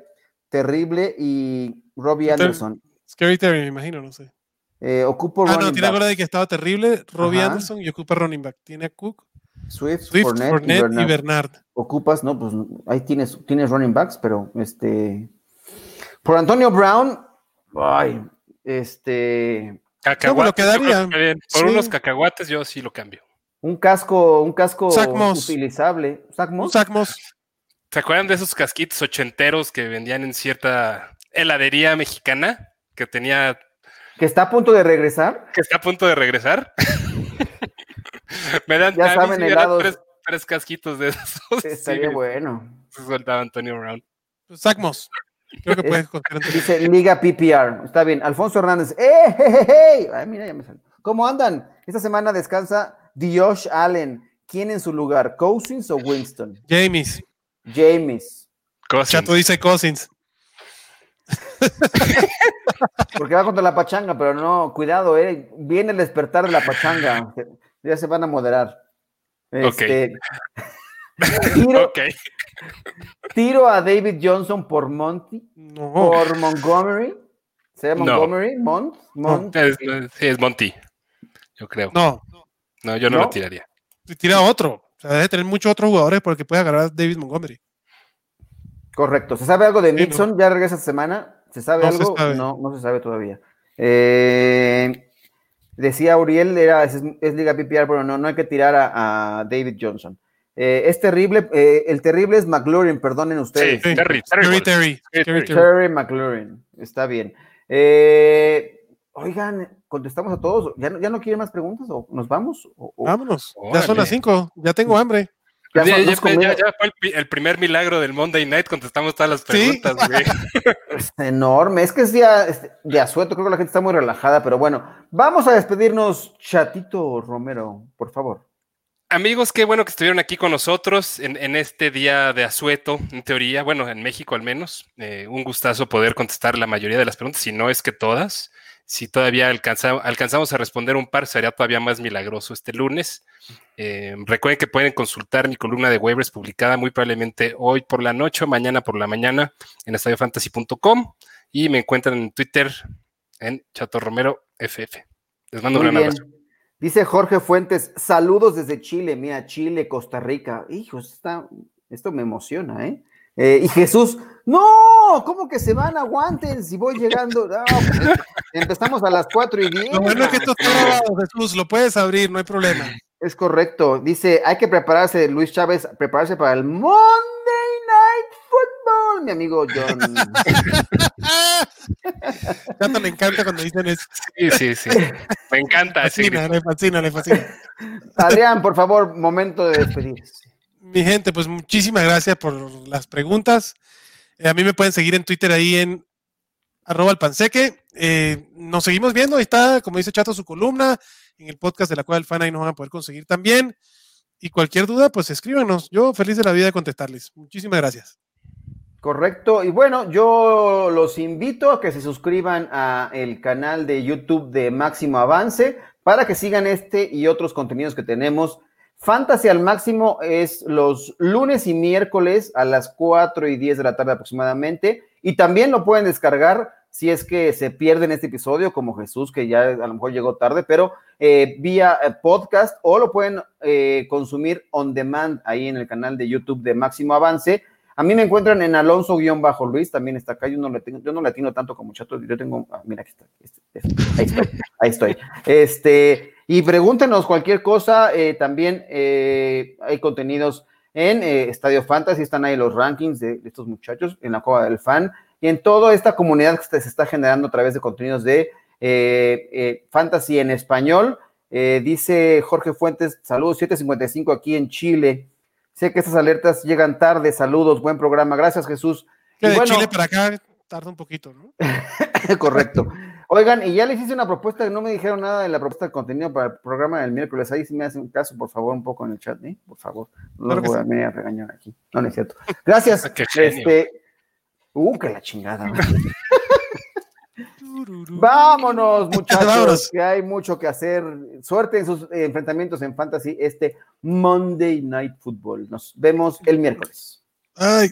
Terrible y Robbie Anderson. Scary Terry, me imagino, no sé. Eh, ocupo ah, no, tiene a Goladay que estaba terrible, Robbie Anderson y ocupa running back. Tiene a Cook, Swift, Swift Fournette, y, Bernard. Ocupas, no, pues ahí tienes, tienes running backs, pero este. Por Antonio Brown, ay, este. Cacahuates, Por unos cacahuates yo sí lo cambio. Un casco, un casco utilizable. ¿Sacmos? ¿Se acuerdan de esos casquitos ochenteros que vendían en cierta heladería mexicana? Que tenía. Que está a punto de regresar. Que está a punto de regresar. me dan ya saben, tres, tres, casquitos de esos. Estaría bueno. Se soltaba Antonio Brown. Pues, Sacmos. Creo que puedes Dice Liga PPR. Está bien. Alfonso Hernández. ¡Eh, Ay, mira, ya me salió. ¿Cómo andan? Esta semana descansa Josh Allen. ¿Quién en su lugar? ¿Cousins o Winston? James. James. Cousins. Chato dice Cousins. Porque va contra la pachanga, pero no, cuidado, eh. Viene el despertar de la pachanga. Ya se van a moderar. Este, tiro, tiro, a David Johnson por Monty. Por Montgomery. ¿Se llama Montgomery? Mont, Mont. Es, sí, es Monty. Yo creo. No. No, yo no, lo tiraría. Tira otro. O sea, debe tener muchos otros jugadores porque puede agarrar a David Montgomery. Correcto. ¿Se sabe algo de Nixon? ¿Ya regresa esta semana? ¿Se sabe algo? No, no se sabe todavía. Eh, decía Uriel, era, es, Liga PPR, pero no, no hay que tirar a, David Johnson. Eh, es terrible, eh, el terrible es McLaurin, perdonen ustedes. Sí, Terry, Terry, Terry, Terry, Terry McLaurin, está bien. Eh, oigan, contestamos a todos. ¿Ya no, ya no quieren más preguntas o nos vamos? Vámonos, ya son las cinco, ya tengo hambre. Ya, fue el, primer milagro del Monday Night, contestamos todas las preguntas, Es enorme, es que es día de asueto, creo que la gente está muy relajada, pero bueno, vamos a despedirnos, Chatito Romero, por favor. Amigos, qué bueno que estuvieron aquí con nosotros en, este día de asueto, en teoría, bueno, en México al menos. Eh, un gustazo poder contestar la mayoría de las preguntas, si no es que todas. Si todavía alcanzamos a responder un par, sería todavía más milagroso este lunes. Eh, recuerden que pueden consultar mi columna de waivers publicada muy probablemente hoy por la noche o mañana por la mañana en estadiofantasy.com y me encuentran en Twitter en Chato Romero FF. Les mando un gran abrazo. Dice Jorge Fuentes, saludos desde Chile, mira, Chile, Costa Rica. Hijos, está, esto me emociona, ¿eh? Eh, y Jesús, no, ¿cómo que se van? Aguanten, si voy llegando. Pues, empezamos a las 4 y 10. Lo bueno es que esto está grabado, Jesús, lo puedes abrir, no hay problema. Es correcto. Dice, hay que prepararse, Luis Chávez, prepararse para el Monday Night Football, mi amigo John. Tanto le encanta cuando dicen eso. Sí, sí, sí. Me encanta. Le fascina, le fascina, le fascina. Adrián, por favor, momento de despedirse mi gente, pues muchísimas gracias por las preguntas. Eh, a mí me pueden seguir en Twitter ahí en arroba alpanseque. Eh, nos seguimos viendo, ahí está, como dice Chato, su columna, en el podcast de la cual el fan ahí nos van a poder conseguir también. Y cualquier duda, pues escríbanos. Yo feliz de la vida de contestarles. Muchísimas gracias. Correcto. Y bueno, yo los invito a que se suscriban a el canal de YouTube de Máximo Avance para que sigan este y otros contenidos que tenemos Fantasy al máximo es los lunes y miércoles a las 4 y 10 de la tarde aproximadamente. Y también lo pueden descargar si es que se pierden este episodio, como Jesús, que ya a lo mejor llegó tarde, pero eh, vía eh, podcast o lo pueden eh, consumir on demand ahí en el canal de YouTube de Máximo Avance. A mí me encuentran en Alonso-Luis, también está acá. Yo no le tengo, yo no le atino tanto como chato. Yo tengo, ah, mira, aquí está. Este, este, ahí estoy, ahí estoy. Este, y pregúntenos cualquier cosa. Eh, también eh, hay contenidos en eh, Estadio Fantasy, están ahí los rankings de, estos muchachos en la Cueva del Fan y en toda esta comunidad que se está generando a través de contenidos de Fantasy en español. dice Jorge Fuentes, saludos 755 aquí en Chile. Sé que estas alertas llegan tarde. Saludos, buen programa. Gracias, Jesús. de Chile para acá tarda un poquito, ¿no? Correcto. Oigan, y ya les hice una propuesta, no me dijeron nada de la propuesta de contenido para el programa del miércoles. Ahí sí me hacen caso, por favor, un poco en el chat, ¿eh? Por favor. No los voy a, regañar aquí. No, no es cierto. Gracias. este. Uh, que la chingada. Vámonos, muchachos, que hay mucho que hacer. Suerte en sus enfrentamientos en Fantasy este Monday Night Football. Nos vemos el miércoles. Ay.